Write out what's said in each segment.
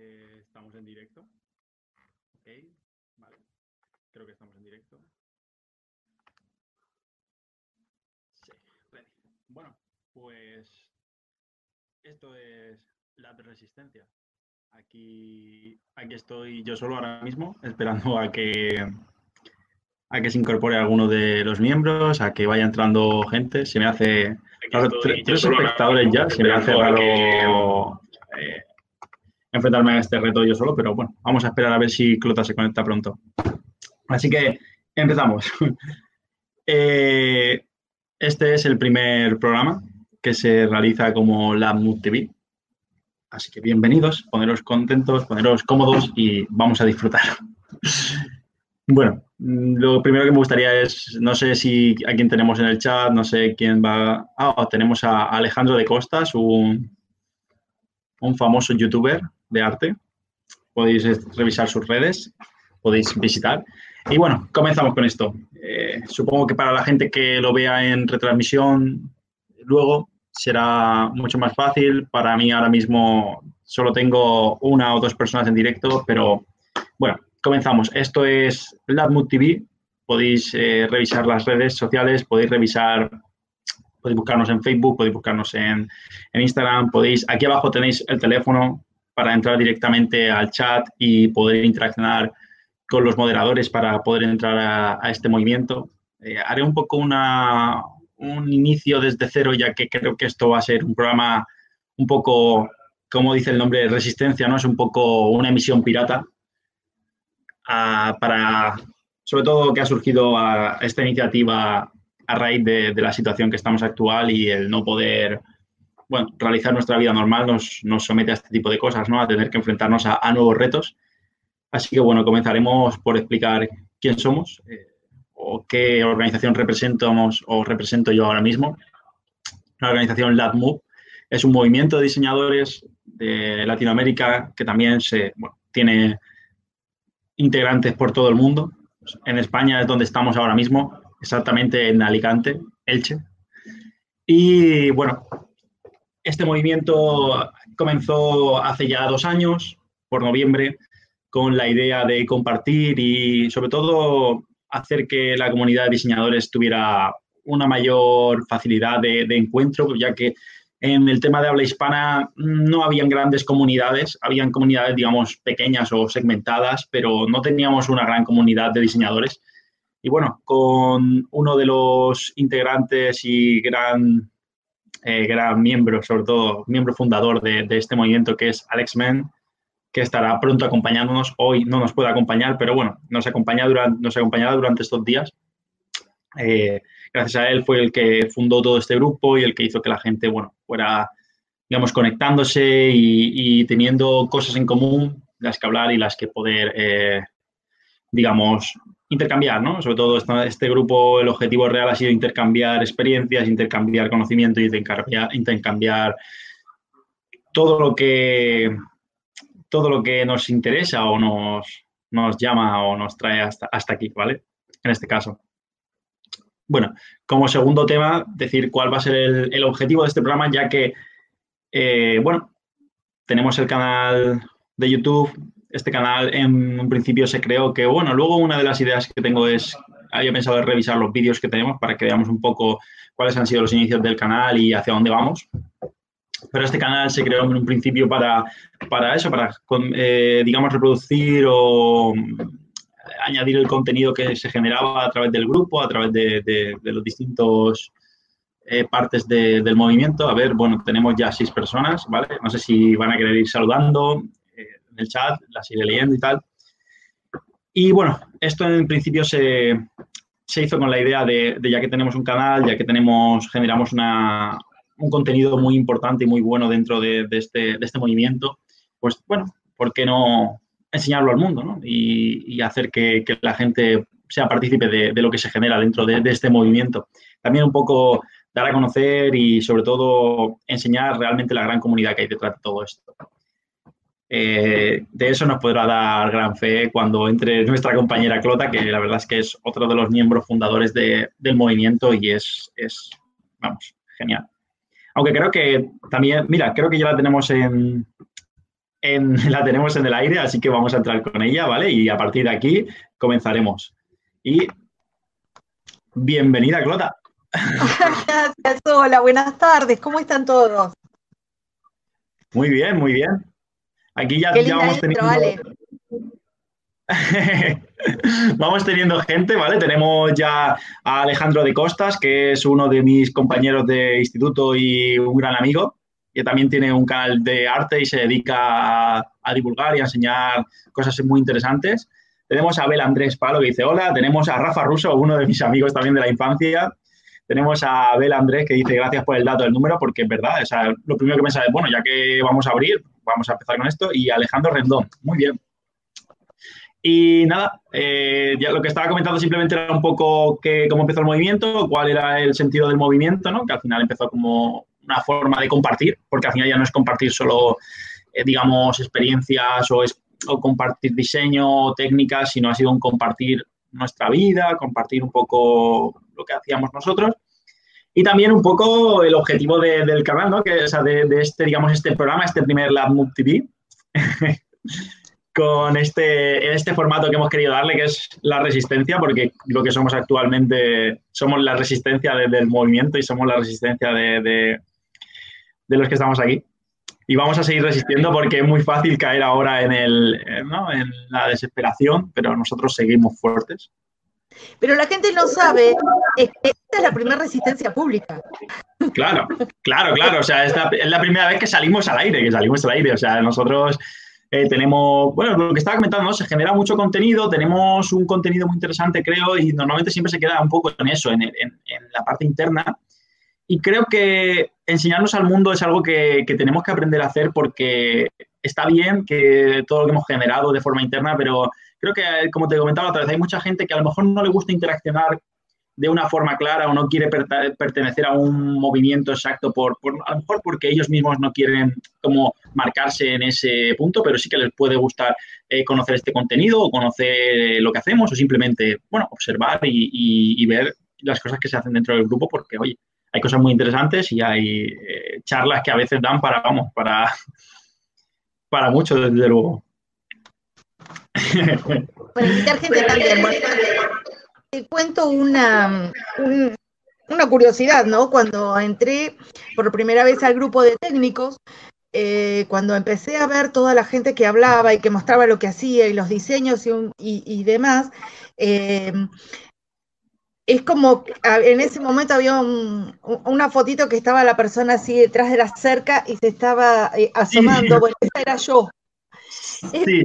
Eh, estamos en directo. Ok, vale. Creo que estamos en directo. Sí, ready. Bueno, pues esto es la resistencia. Aquí, aquí estoy yo solo ahora mismo, esperando a que, a que se incorpore alguno de los miembros, a que vaya entrando gente. Se me hace. Claro, tres espectadores ya, se me hace raro eh, enfrentarme a este reto yo solo, pero bueno, vamos a esperar a ver si Clota se conecta pronto. Así que empezamos. Eh, este es el primer programa que se realiza como la Mood TV. Así que bienvenidos, poneros contentos, poneros cómodos y vamos a disfrutar. Bueno, lo primero que me gustaría es, no sé si a quién tenemos en el chat, no sé quién va. Ah, tenemos a Alejandro de Costas, un, un famoso youtuber de arte. Podéis revisar sus redes, podéis visitar. Y bueno, comenzamos con esto. Eh, supongo que para la gente que lo vea en retransmisión luego será mucho más fácil. Para mí ahora mismo solo tengo una o dos personas en directo, pero bueno, comenzamos. Esto es Latmood TV. Podéis eh, revisar las redes sociales, podéis revisar, podéis buscarnos en Facebook, podéis buscarnos en, en Instagram, podéis, aquí abajo tenéis el teléfono para entrar directamente al chat y poder interaccionar con los moderadores para poder entrar a, este movimiento. Eh, haré un poco una, un inicio desde cero, ya que creo que esto va a ser un programa un poco, como dice el nombre, resistencia, ¿no? Es un poco una emisión pirata para, sobre todo, que ha surgido esta iniciativa a raíz de, la situación que estamos actual y el no poder, bueno, realizar nuestra vida normal nos, nos somete a este tipo de cosas, ¿no? A tener que enfrentarnos a, a nuevos retos. Así que, bueno, comenzaremos por explicar quién somos, eh, o qué organización representamos o represento yo ahora mismo. La organización LabMove es un movimiento de diseñadores de Latinoamérica que también se, tiene integrantes por todo el mundo. En España es donde estamos ahora mismo, exactamente en Alicante, Elche. Y bueno, este movimiento comenzó hace ya dos años, por noviembre, con la idea de compartir y sobre todo hacer que la comunidad de diseñadores tuviera una mayor facilidad de, encuentro, ya que en el tema de habla hispana no habían grandes comunidades, habían comunidades, digamos, pequeñas o segmentadas, pero no teníamos una gran comunidad de diseñadores. Y bueno, con uno de los integrantes y gran, eh, gran miembro, sobre todo miembro fundador de, de este movimiento, que es Alex Mann, que estará pronto acompañándonos. Hoy no nos puede acompañar, pero bueno, nos, acompaña durante, nos acompañará durante estos días. Eh, gracias a él fue el que fundó todo este grupo y el que hizo que la gente, bueno, fuera, digamos, conectándose y, y teniendo cosas en común, las que hablar y las que poder, eh, digamos, intercambiar, ¿no? Sobre todo este, este, grupo, el objetivo real ha sido intercambiar experiencias, intercambiar conocimiento y intercambiar, intercambiar todo lo que todo lo que nos interesa o nos, nos llama o nos trae hasta, hasta aquí, ¿vale? En este caso. Bueno, como segundo tema, decir cuál va a ser el, el objetivo de este programa, ya que, eh, bueno, tenemos el canal de YouTube. Este canal en un principio se creó que, bueno, luego una de las ideas que tengo es, había pensado en revisar los vídeos que tenemos para que veamos un poco cuáles han sido los inicios del canal y hacia dónde vamos. Pero este canal se creó en un principio para, para eso, para, eh, digamos, reproducir o añadir el contenido que se generaba a través del grupo, a través de, de, de los distintos eh, partes de, del movimiento. A ver, bueno, tenemos ya seis personas, ¿vale? No sé si van a querer ir saludando el chat, las iré leyendo y tal. Y bueno, esto en principio se, se hizo con la idea de, ya que tenemos un canal, ya que tenemos, generamos una, un contenido muy importante y muy bueno dentro de, este, de este movimiento, pues bueno, ¿por qué no enseñarlo al mundo ¿no? y, y, hacer que, que, la gente sea partícipe de, lo que se genera dentro de, de, este movimiento? También un poco dar a conocer y sobre todo enseñar realmente la gran comunidad que hay detrás de todo esto. Eh, de eso nos podrá dar gran fe cuando entre nuestra compañera Clota, que la verdad es que es otro de los miembros fundadores de, del movimiento y es, es, vamos, genial. Aunque creo que también, mira, creo que ya la tenemos en, la tenemos en el aire, así que vamos a entrar con ella, ¿vale? Y a partir de aquí comenzaremos. Y bienvenida, Clota. Gracias, hola, buenas tardes, ¿cómo están todos? Muy bien, muy bien. Aquí ya, vamos teniendo... vamos teniendo gente, ¿vale? Tenemos ya a Alejandro de Costas, que es uno de mis compañeros de instituto y un gran amigo, que también tiene un canal de arte y se dedica a, divulgar y a enseñar cosas muy interesantes. Tenemos a Abel Andrés Palo que dice hola, tenemos a Rafa Russo, uno de mis amigos también de la infancia. Tenemos a Abel Andrés que dice gracias por el dato del número, porque es verdad, o lo primero que me sale, bueno, ya que vamos a abrir, vamos a empezar con esto. Y Alejandro Rendón, muy bien. Y nada, eh, ya lo que estaba comentando simplemente era un poco que, cómo empezó el movimiento, cuál era el sentido del movimiento, ¿no? que al final empezó como una forma de compartir, porque al final ya no es compartir solo, eh, digamos, experiencias o, o compartir diseño o técnicas, sino ha sido un compartir nuestra vida, compartir un poco que hacíamos nosotros. Y también un poco el objetivo del canal, ¿no? Que, o sea, de, de, este, digamos, este programa, este primer Lab TV, con este, este formato que hemos querido darle, que es la resistencia, porque lo que somos actualmente somos la resistencia del movimiento y somos la resistencia de, de, los que estamos aquí. Y vamos a seguir resistiendo porque es muy fácil caer ahora en, el, ¿no? en la desesperación, pero nosotros seguimos fuertes. Pero la gente no sabe que esta es la primera resistencia pública. Claro, claro, claro. O sea, es la, es la primera vez que salimos al aire, que salimos al aire. O sea, nosotros eh, tenemos, bueno, lo que estaba comentando, se genera mucho contenido, tenemos un contenido muy interesante, creo, y normalmente siempre se queda un poco en eso, en, la parte interna. Y creo que enseñarnos al mundo es algo que, que, tenemos que aprender a hacer porque está bien que todo lo que hemos generado de forma interna, pero creo que, como te comentaba otra vez, hay mucha gente que a lo mejor no le gusta interaccionar de una forma clara o no quiere pertenecer a un movimiento exacto, por, a lo mejor porque ellos mismos no quieren como marcarse en ese punto, pero sí que les puede gustar eh, conocer este contenido o conocer lo que hacemos o simplemente, bueno, observar y, ver las cosas que se hacen dentro del grupo porque, oye, hay cosas muy interesantes y hay eh, charlas que a veces dan para, vamos, para, para mucho, desde luego. Gente también te cuento una, una curiosidad, ¿no? Cuando entré por primera vez al grupo de técnicos, eh, cuando empecé a ver toda la gente que hablaba y que mostraba lo que hacía y los diseños y, demás, eh, es como en ese momento había una fotito que estaba la persona así detrás de la cerca y se estaba eh, asomando. Bueno, esa era yo. Sí.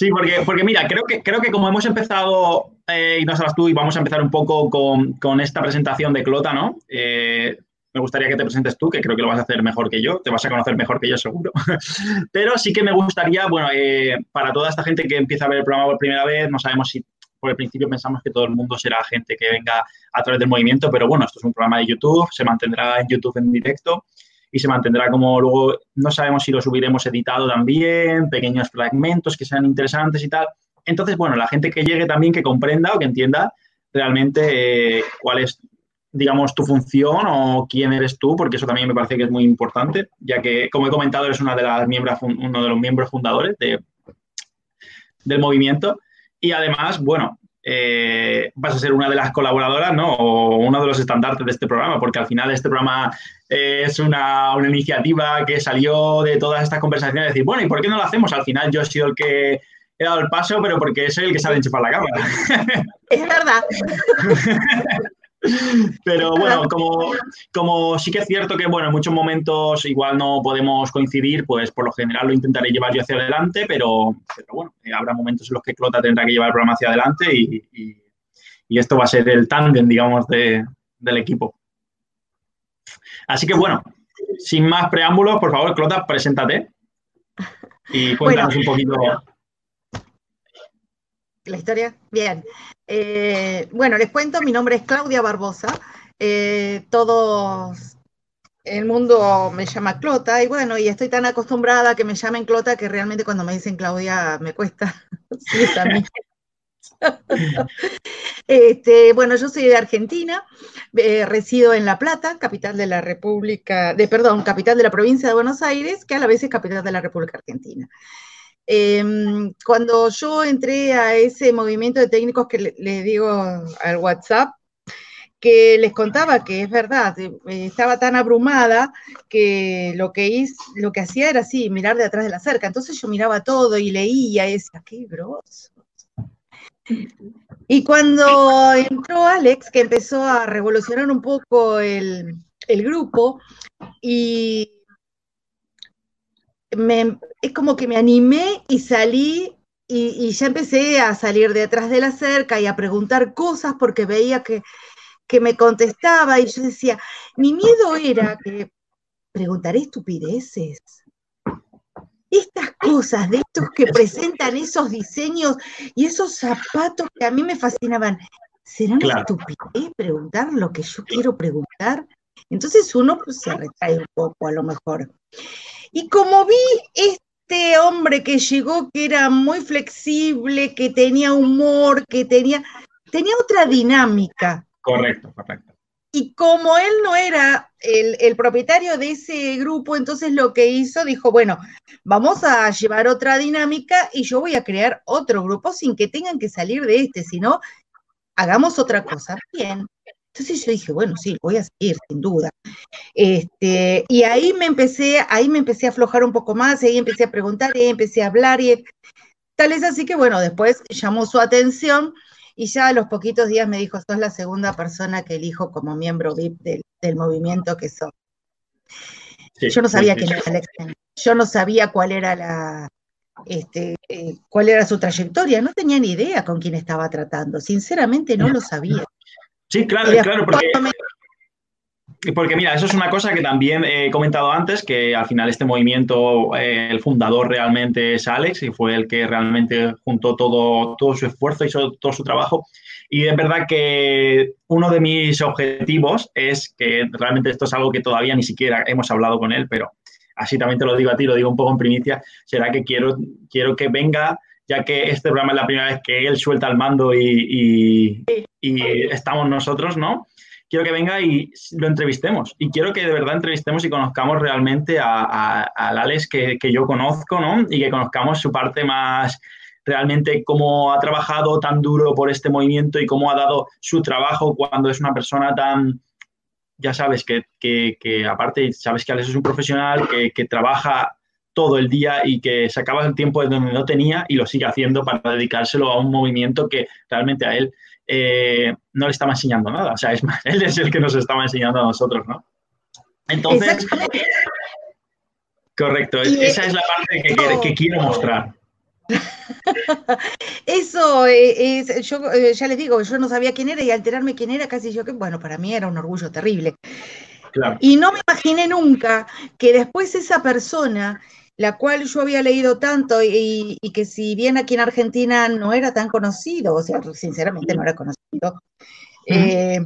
Sí, porque, porque mira, creo que, creo que como hemos empezado, eh, y no sabes tú, y vamos a empezar un poco con, esta presentación de Clota, ¿no? Eh, me gustaría que te presentes tú, que creo que lo vas a hacer mejor que yo, te vas a conocer mejor que yo seguro. Pero sí que me gustaría, bueno, eh, para toda esta gente que empieza a ver el programa por primera vez, no sabemos si por el principio pensamos que todo el mundo será gente que venga a través del movimiento, pero bueno, esto es un programa de YouTube, se mantendrá en YouTube en directo y se mantendrá como luego, no sabemos si lo subiremos editado también, pequeños fragmentos que sean interesantes y tal. Entonces, bueno, la gente que llegue también que comprenda o que entienda realmente eh, cuál es, digamos, tu función o quién eres tú, porque eso también me parece que es muy importante, ya que, como he comentado, eres una de las miembros, uno de los miembros fundadores de, del movimiento. Y además, bueno, eh, vas a ser una de las colaboradoras, ¿no? O uno de los estandartes de este programa, porque al final este programa es una, iniciativa que salió de todas estas conversaciones, de decir, bueno, ¿y por qué no lo hacemos? Al final yo he sido el que he dado el paso, pero porque soy el que sabe enchufar la cámara. Es verdad. Pero bueno, como, como sí que es cierto que bueno, en muchos momentos igual no podemos coincidir, pues por lo general lo intentaré llevar yo hacia adelante, pero, bueno, eh, habrá momentos en los que Clota tendrá que llevar el programa hacia adelante y, esto va a ser el tándem, digamos, de, del equipo. Así que bueno, sin más preámbulos, por favor, Clota, preséntate y cuéntanos un poquito la historia. Bien. Eh, bueno, les cuento, mi nombre es Claudia Barbosa. Eh, todos el mundo me llama Clota y bueno, y estoy tan acostumbrada a que me llamen Clota que realmente cuando me dicen Claudia me cuesta. Este, bueno, yo soy de Argentina, eh, resido en La Plata, capital de la República, de perdón, capital de la provincia de Buenos Aires, que a la vez es capital de la República Argentina. Em, cuando yo entré a ese movimiento de técnicos que le, digo al WhatsApp, que les contaba que es verdad, eh, estaba tan abrumada que lo que, hice, lo que hacía era así, mirar de atrás de la cerca. Entonces yo miraba todo y leía y decía, qué grosso. Y cuando entró Alex, que empezó a revolucionar un poco el, grupo, y es como que me animé y salí y, ya empecé a salir de atrás de la cerca y a preguntar cosas porque veía que, que me contestaba y yo decía, mi miedo era que preguntaré estupideces estas cosas, de estos que presentan esos diseños y esos zapatos que a mí me fascinaban, ¿serán claro. estupidez preguntar lo que yo quiero preguntar? Entonces uno pues, se retrae un poco a lo mejor. Y como vi este hombre que llegó, que era muy flexible, que tenía humor, que tenía, tenía otra dinámica. Correcto, correcto. Y como él no era el, propietario de ese grupo, entonces lo que hizo, dijo, bueno, vamos a llevar otra dinámica y yo voy a crear otro grupo sin que tengan que salir de este, sino hagamos otra cosa. Bien. Entonces yo dije, bueno, sí, voy a seguir, sin duda. Este, y ahí me empecé, ahí me empecé a aflojar un poco más, y ahí empecé a preguntar, y empecé a hablar, y tal es así que, bueno, después llamó su atención y ya a los poquitos días me dijo, sos la segunda persona que elijo como miembro VIP del, movimiento que sos. yo no sabía quién era Alex yo no sabía cuál era la, este, eh, cuál era su trayectoria, no tenía ni idea con quién estaba tratando, sinceramente no lo sabía. Sí, claro, claro, porque porque mira, eso es una cosa que también he comentado antes, que al final este movimiento, eh, el fundador realmente es Alex y fue el que realmente juntó todo, todo su esfuerzo, hizo todo su trabajo. Y es verdad que uno de mis objetivos es que realmente esto es algo que todavía ni siquiera hemos hablado con él, pero así también te lo digo a ti, lo digo un poco en primicia, será que quiero, quiero que venga ya que este programa es la primera vez que él suelta el mando y, y estamos nosotros, ¿no? Quiero que venga y lo entrevistemos. Y quiero que de verdad entrevistemos y conozcamos realmente a, al Alex que, yo conozco, ¿no? Y que conozcamos su parte más realmente cómo ha trabajado tan duro por este movimiento y cómo ha dado su trabajo cuando es una persona tan, ya sabes, que, que, aparte sabes que Alex es un profesional, que, que, trabaja todo el día y que sacaba el tiempo de donde no tenía y lo sigue haciendo para dedicárselo a un movimiento que realmente a él eh, no le estaba enseñando nada. O sea, es más, él es el que nos estaba enseñando a nosotros, ¿no? Entonces, correcto, esa es la parte que, quiero mostrar. Eso es, yo eh, ya les digo, yo no sabía quién era y alterarme quién era, casi yo que, bueno, para mí era un orgullo terrible. Y no me imaginé nunca que después esa persona la cual yo había leído tanto y, que si bien aquí en Argentina no era tan conocido, o sea, sinceramente no era conocido, eh,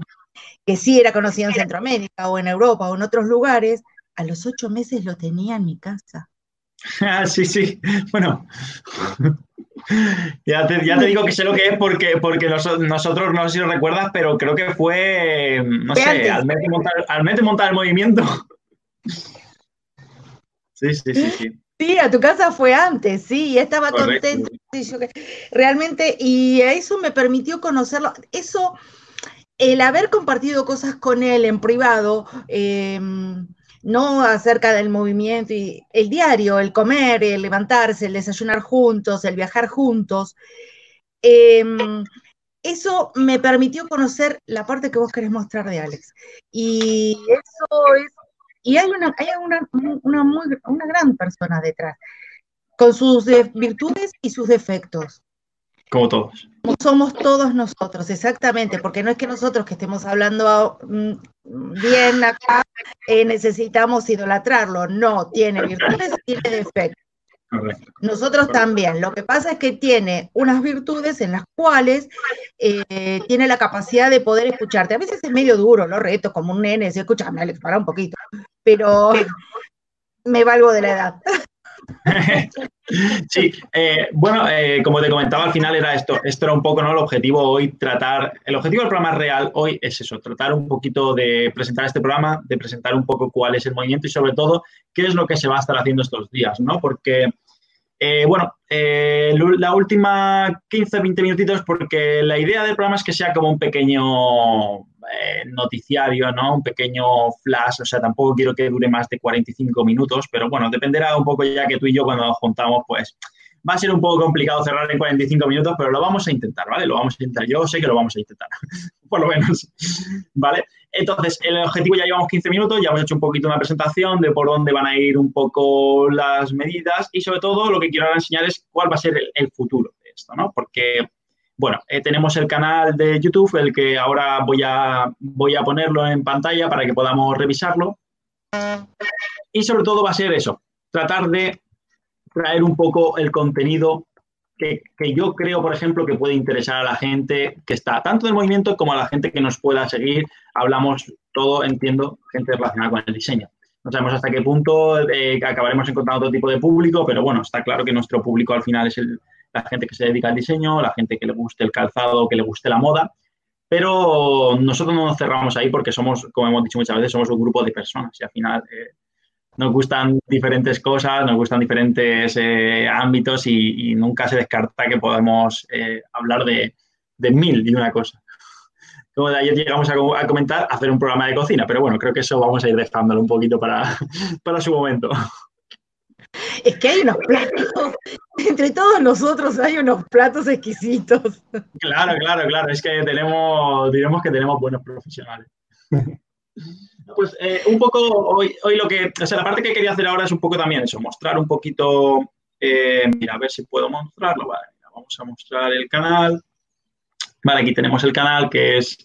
que sí era conocido en Centroamérica o en Europa o en otros lugares, a los ocho meses lo tenía en mi casa. Ah, sí, sí. Bueno, ya te, digo que sé lo que es porque, porque nosotros, no sé si lo recuerdas, pero creo que fue, no sé, al mes, de montar, al mes de montar el movimiento. Sí, sí, sí, sí. Sí, a tu casa fue antes, sí, estaba contento. realmente, y eso me permitió conocerlo. Eso, el haber compartido cosas con él en privado, em, no acerca del movimiento, y el diario, el comer, el levantarse, el desayunar juntos, el viajar juntos, em, eso me permitió conocer la parte que vos querés mostrar de Alex. Y eso es y hay una, hay una, una, muy, una gran persona detrás, con sus virtudes y sus defectos. Como todos. Como somos todos nosotros, exactamente, porque no es que nosotros que estemos hablando mm, bien acá eh, necesitamos idolatrarlo, no, tiene virtudes y tiene defectos. Nosotros también. Lo que pasa es que tiene unas virtudes en las cuales eh, tiene la capacidad de poder escucharte. A veces es medio duro, lo reto, como un nene, si Alex, para un poquito. Pero me valgo de la edad. Sí, eh, bueno, eh, como te comentaba, al final era esto, esto era un poco ¿no? el objetivo hoy, tratar, el objetivo del programa real hoy es eso, tratar un poquito de presentar este programa, de presentar un poco cuál es el movimiento y sobre todo qué es lo que se va a estar haciendo estos días, ¿no? Porque, eh, bueno, la última 15, 20 minutitos, porque la idea del programa es que sea como un pequeño noticiario, ¿no? Un pequeño flash, o sea, tampoco quiero que dure más de 45 minutos, pero bueno, dependerá un poco ya que tú y yo cuando nos juntamos, pues va a ser un poco complicado cerrar en 45 minutos, pero lo vamos a intentar, ¿vale? Lo vamos a intentar. Yo sé que lo vamos a intentar, por lo menos, ¿vale? Entonces, el objetivo ya llevamos 15 minutos, ya hemos hecho un poquito una presentación de por dónde van a ir un poco las medidas y sobre todo lo que quiero ahora enseñar es cuál va a ser el, futuro de esto, ¿no? Porque bueno, eh, tenemos el canal de YouTube, el que ahora voy a, voy a ponerlo en pantalla para que podamos revisarlo. Y sobre todo va a ser eso, tratar de traer un poco el contenido que, yo creo, por ejemplo, que puede interesar a la gente que está tanto del movimiento como a la gente que nos pueda seguir. Hablamos todo, entiendo, gente relacionada con el diseño. No sabemos hasta qué punto eh, acabaremos encontrando otro tipo de público, pero bueno, está claro que nuestro público al final es la gente que se dedica al diseño, la gente que le guste el calzado, que le guste la moda, pero nosotros no nos cerramos ahí porque somos, como hemos dicho muchas veces, somos un grupo de personas y al final eh, nos gustan diferentes cosas, nos gustan diferentes eh, ámbitos y, nunca se descarta que podemos eh, hablar de, mil y una cosa. Como de ayer llegamos a, comentar, hacer un programa de cocina, pero bueno, creo que eso vamos a ir dejándolo un poquito para, para su momento. Es que hay unos platos, entre todos nosotros hay unos platos exquisitos. Claro, claro, claro, es que tenemos, diremos que tenemos buenos profesionales. Pues eh, un poco hoy, hoy lo que, o sea, la parte que quería hacer ahora es un poco también eso, mostrar un poquito, eh, mira, a ver si puedo mostrarlo, vale, vamos a mostrar el canal. Vale, aquí tenemos el canal que es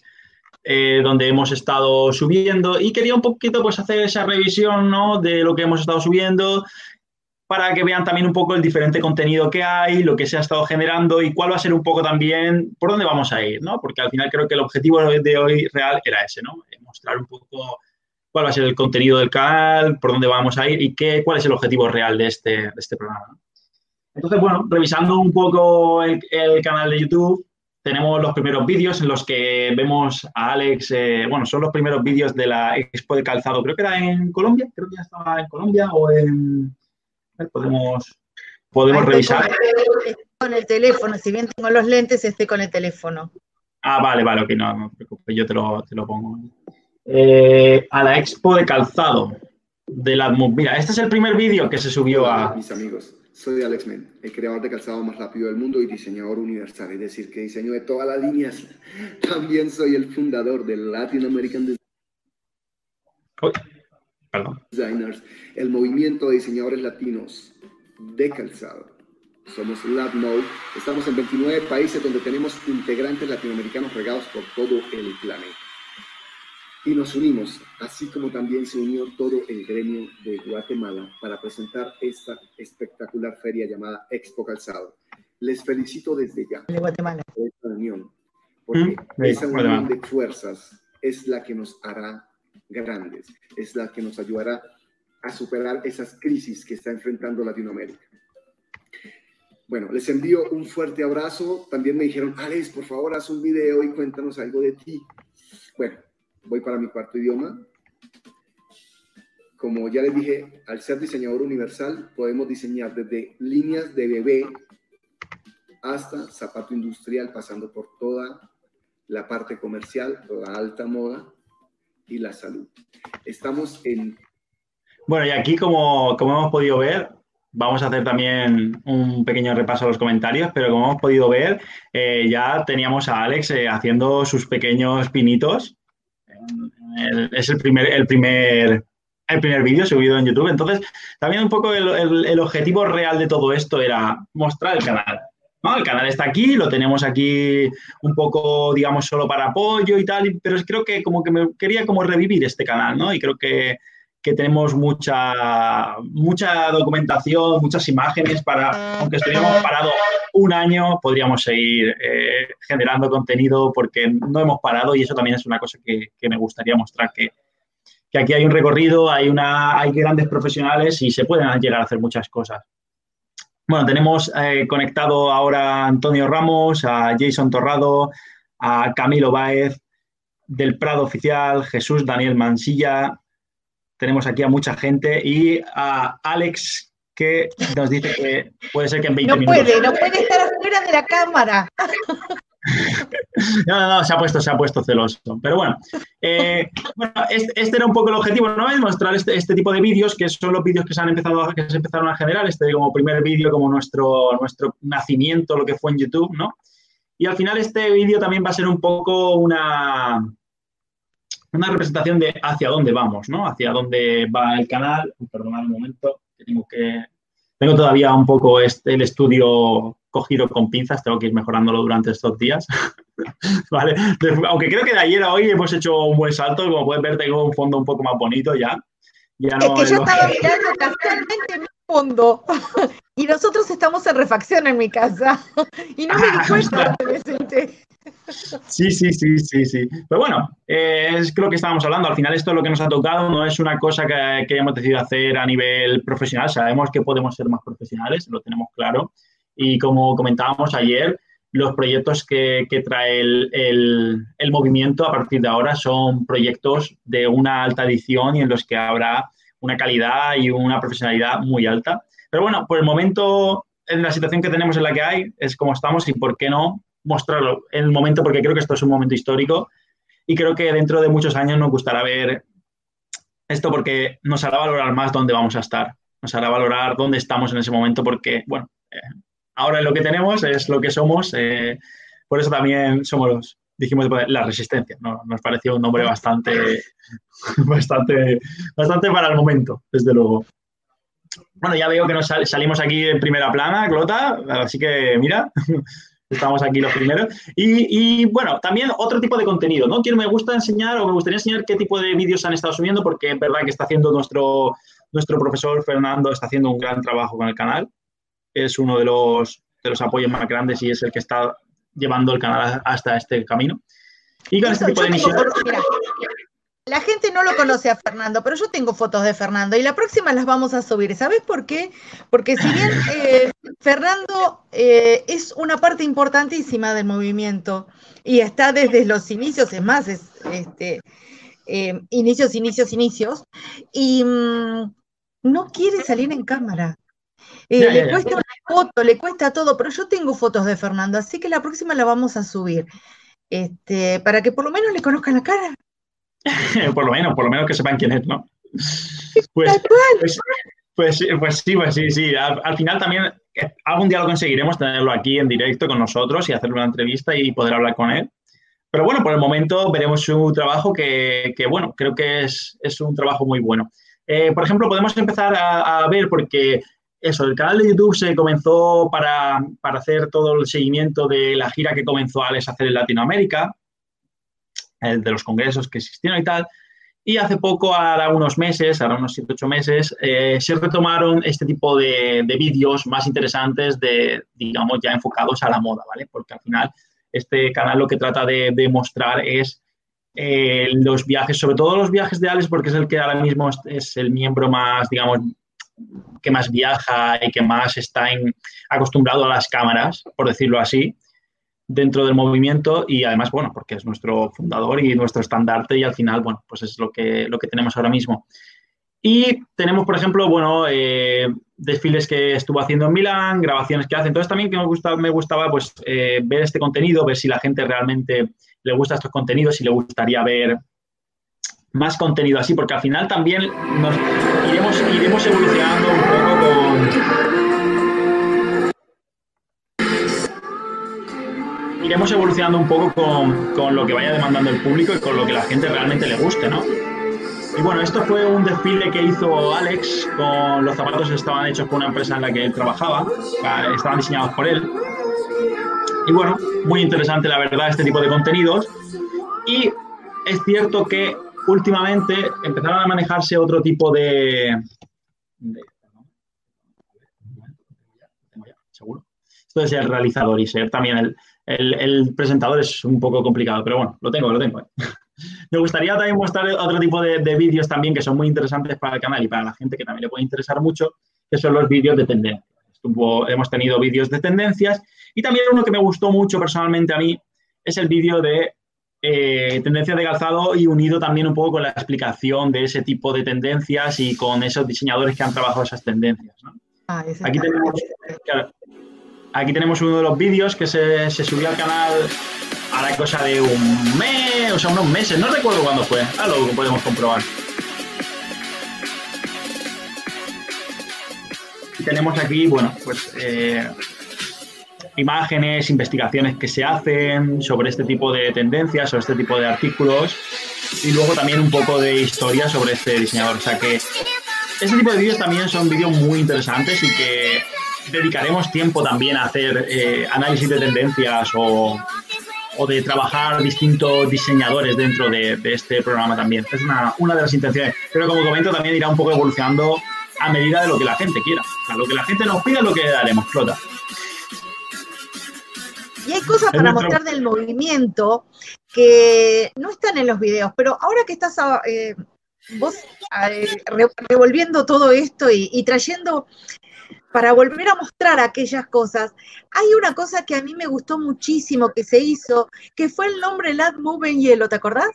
eh, donde hemos estado subiendo y quería un poquito pues hacer esa revisión, ¿no? De lo que hemos estado subiendo, para que vean también un poco el diferente contenido que hay, lo que se ha estado generando y cuál va a ser un poco también por dónde vamos a ir, ¿no? Porque al final creo que el objetivo de hoy real era ese, ¿no? Mostrar un poco cuál va a ser el contenido del canal, por dónde vamos a ir y qué, cuál es el objetivo real de este, de este programa. Entonces, bueno, revisando un poco el, canal de YouTube, tenemos los primeros vídeos en los que vemos a Alex, eh, bueno, son los primeros vídeos de la Expo de Calzado, creo que era en Colombia, creo que ya estaba en Colombia o en, podemos, podemos revisar. Con el teléfono, si bien tengo los lentes, esté con el teléfono. Ah, vale, vale, ok, no, no te preocupes, yo te lo, te lo pongo. Eh, a la expo de calzado de la... Mira, este es el primer vídeo que se subió a... Mis amigos, soy Alex Men, el creador de calzado más rápido del mundo y diseñador universal, es decir, que diseño de todas las líneas. También soy el fundador del Latin American Design. Designers, el movimiento de diseñadores latinos de calzado. Somos LabNode, estamos en 29 países donde tenemos integrantes latinoamericanos regados por todo el planeta. Y nos unimos, así como también se unió todo el gremio de Guatemala para presentar esta espectacular feria llamada Expo Calzado. Les felicito desde ya de Guatemala. por esta unión, porque mm, esa unión de fuerzas es la que nos hará grandes, es la que nos ayudará a superar esas crisis que está enfrentando Latinoamérica. Bueno, les envío un fuerte abrazo. También me dijeron, Alex, por favor, haz un video y cuéntanos algo de ti. Bueno, voy para mi cuarto idioma. Como ya les dije, al ser diseñador universal, podemos diseñar desde líneas de bebé hasta zapato industrial, pasando por toda la parte comercial, toda alta moda, y la salud. Estamos en... Bueno, y aquí como, como hemos podido ver, vamos a hacer también un pequeño repaso a los comentarios, pero como hemos podido ver, eh, ya teníamos a Alex eh, haciendo sus pequeños pinitos. Es el primer, el primer, el primer vídeo subido en YouTube. Entonces, también un poco el, el, objetivo real de todo esto era mostrar el canal. El canal está aquí, lo tenemos aquí un poco, digamos, solo para apoyo y tal, pero creo que como que me quería como revivir este canal, ¿no? Y creo que, que tenemos mucha, mucha documentación, muchas imágenes para, aunque estuviéramos parados un año, podríamos seguir eh, generando contenido porque no hemos parado y eso también es una cosa que, que me gustaría mostrar, que, que, aquí hay un recorrido, hay, una, hay grandes profesionales y se pueden llegar a hacer muchas cosas. Bueno, tenemos eh, conectado ahora a Antonio Ramos, a Jason Torrado, a Camilo Báez, del Prado Oficial, Jesús Daniel Mansilla. Tenemos aquí a mucha gente y a Alex que nos dice que puede ser que en 20 no minutos. No puede, no puede estar afuera de la cámara. No, no, no, se ha puesto, se ha puesto celoso. Pero bueno, eh, bueno este, este, era un poco el objetivo, ¿no? Es mostrar este, este tipo de vídeos, que son los vídeos que se han empezado que se empezaron a generar, este como primer vídeo, como nuestro, nuestro nacimiento, lo que fue en YouTube, ¿no? Y al final este vídeo también va a ser un poco una, una representación de hacia dónde vamos, ¿no? Hacia dónde va el canal. Perdonad un momento, que tengo que... Tengo todavía un poco este, el estudio cogido con pinzas, tengo que ir mejorándolo durante estos días. vale. Aunque creo que de ayer a hoy hemos hecho un buen salto, como puedes ver, tengo un fondo un poco más bonito ya. ya es que yo estaba mirando casualmente mi fondo y nosotros estamos en refacción en mi casa y no me di cuenta de me senté. Sí, sí, sí, sí, sí. Pero bueno, eh, es lo que estábamos hablando. Al final esto es lo que nos ha tocado, no es una cosa que, que hayamos decidido hacer a nivel profesional. Sabemos que podemos ser más profesionales, lo tenemos claro. Y como comentábamos ayer, los proyectos que, trae el, el, el, movimiento a partir de ahora son proyectos de una alta edición y en los que habrá una calidad y una profesionalidad muy alta. Pero bueno, por el momento, en la situación que tenemos en la que hay, es como estamos y por qué no mostrarlo en el momento, porque creo que esto es un momento histórico y creo que dentro de muchos años nos gustará ver esto porque nos hará valorar más dónde vamos a estar, nos hará valorar dónde estamos en ese momento porque, bueno, eh, ahora lo que tenemos es lo que somos, eh, por eso también somos los, dijimos la resistencia, ¿no? nos pareció un nombre bastante, bastante, bastante para el momento, desde luego. Bueno, ya veo que nos sal, salimos aquí en primera plana, Clota, así que mira, estamos aquí los primeros. Y, y, bueno, también otro tipo de contenido, ¿no? Quiero, me gusta enseñar o me gustaría enseñar qué tipo de vídeos han estado subiendo, porque es verdad que está haciendo nuestro, nuestro profesor Fernando, está haciendo un gran trabajo con el canal. Es uno de los, de los apoyos más grandes y es el que está llevando el canal hasta este camino. Y con Eso, este tipo de mira, la gente no lo conoce a Fernando, pero yo tengo fotos de Fernando y la próxima las vamos a subir. ¿Sabes por qué? Porque si bien eh, Fernando eh, es una parte importantísima del movimiento y está desde los inicios, es más, es este, eh, inicios, inicios, inicios, y mm, no quiere salir en cámara. Eh, Ya, le ya, ya. cuesta una foto, le cuesta todo, pero yo tengo fotos de Fernando, así que la próxima la vamos a subir. Este, para que por lo menos le conozcan la cara. por lo menos, por lo menos que sepan quién es, ¿no? Pues, pues, pues, sí, pues sí, pues sí, sí. Al, al final también eh, algún día lo conseguiremos tenerlo aquí en directo con nosotros y hacerle una entrevista y poder hablar con él. Pero bueno, por el momento veremos su trabajo que, que bueno, creo que es, es un trabajo muy bueno. Eh, por ejemplo, podemos empezar a, a ver porque eso, el canal de YouTube se comenzó para, para hacer todo el seguimiento de la gira que comenzó Alex a hacer en Latinoamérica, de los congresos que existieron y tal. Y hace poco, ahora unos meses, ahora unos 7, 8 meses, eh, se retomaron este tipo de, de vídeos más interesantes, de, digamos, ya enfocados a la moda, ¿vale? Porque al final este canal lo que trata de, de mostrar es eh, los viajes, sobre todo los viajes de Alex, porque es el que ahora mismo es, es el miembro más, digamos, que más viaja y que más está en- acostumbrado a las cámaras, por decirlo así, dentro del movimiento y además, bueno, porque es nuestro fundador y nuestro estandarte y al final, bueno, pues es lo que, lo que tenemos ahora mismo. Y tenemos, por ejemplo, bueno, eh, desfiles que estuvo haciendo en Milán, grabaciones que hace. Entonces también que me, gusta, me gustaba pues, eh, ver este contenido, ver si la gente realmente le gusta estos contenidos, si le gustaría ver más contenido así, porque al final también nos iremos, iremos evolucionando un poco con... Iremos evolucionando un poco con, con lo que vaya demandando el público y con lo que la gente realmente le guste, ¿no? Y bueno, esto fue un desfile que hizo Alex, con los zapatos estaban hechos por una empresa en la que él trabajaba, ah, estaban diseñados por él. Y bueno, muy interesante la verdad este tipo de contenidos. Y es cierto que últimamente empezaron a manejarse otro tipo de... de- seguro. Esto es el realizador y ser también el, el- el presentador es un poco complicado, pero bueno, lo tengo, lo tengo. ¿eh? Me gustaría también mostrar otro tipo de, de vídeos también que son muy interesantes para el canal y para la gente que también le puede interesar mucho, que son los vídeos de tendencia. hemos tenido vídeos de tendencias y también uno que me gustó mucho personalmente a mí es el vídeo de eh, tendencias de calzado y unido también un poco con la explicación de ese tipo de tendencias y con esos diseñadores que han trabajado esas tendencias. Ah, aquí, tenemos, aquí tenemos uno de los vídeos que se, se subió al canal a la cosa de un mes, o sea, unos meses, no recuerdo cuándo fue, algo que podemos comprobar. Y tenemos aquí, bueno, pues eh, imágenes, investigaciones que se hacen sobre este tipo de tendencias, sobre este tipo de artículos y luego también un poco de historia sobre este diseñador. O sea que este tipo de vídeos también son vídeos muy interesantes y que dedicaremos tiempo también a hacer eh, análisis de tendencias o, o, de trabajar distintos diseñadores dentro de, este programa también. Es una, una, de las intenciones. Pero como comento, también irá un poco evolucionando a medida de lo que la gente quiera. O sea, lo que la gente nos pida es lo que daremos, Flota. Y hay cosas para mostrar del movimiento que no están en los videos, pero ahora que estás eh, vos eh, revolviendo todo esto y, trayendo para volver a mostrar aquellas cosas, hay una cosa que a mí me gustó muchísimo que se hizo, que fue el nombre Lad Move en hielo, ¿te acordás?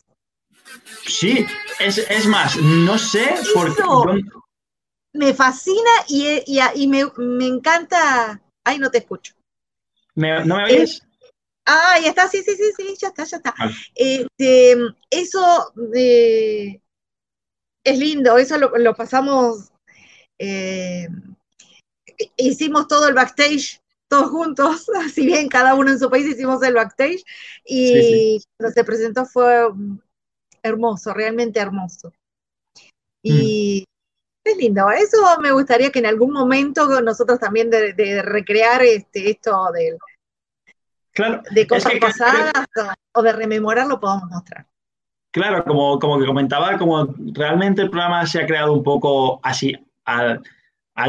Sí, es, más, no sé por qué. Me fascina y, y, me, me, encanta. Ay, no te escucho. ¿No me oyes? Ah, ya está, sí, sí, sí, sí, ya está, ya está. Este, eso eh, es lindo, eso lo, pasamos, eh, hicimos todo el backstage, todos juntos, si bien cada uno en su país hicimos el backstage, y cuando se presentó fue hermoso, realmente hermoso. Y mm. es lindo, eso me gustaría que en algún momento nosotros también de, recrear este, esto del de cosas pasadas o de rememorar lo podemos mostrar. Claro, como, como que comentaba, como realmente el programa se ha creado un poco así al,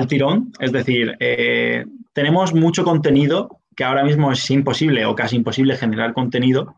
tirón, es decir, eh, tenemos mucho contenido que ahora mismo es imposible o casi imposible generar contenido,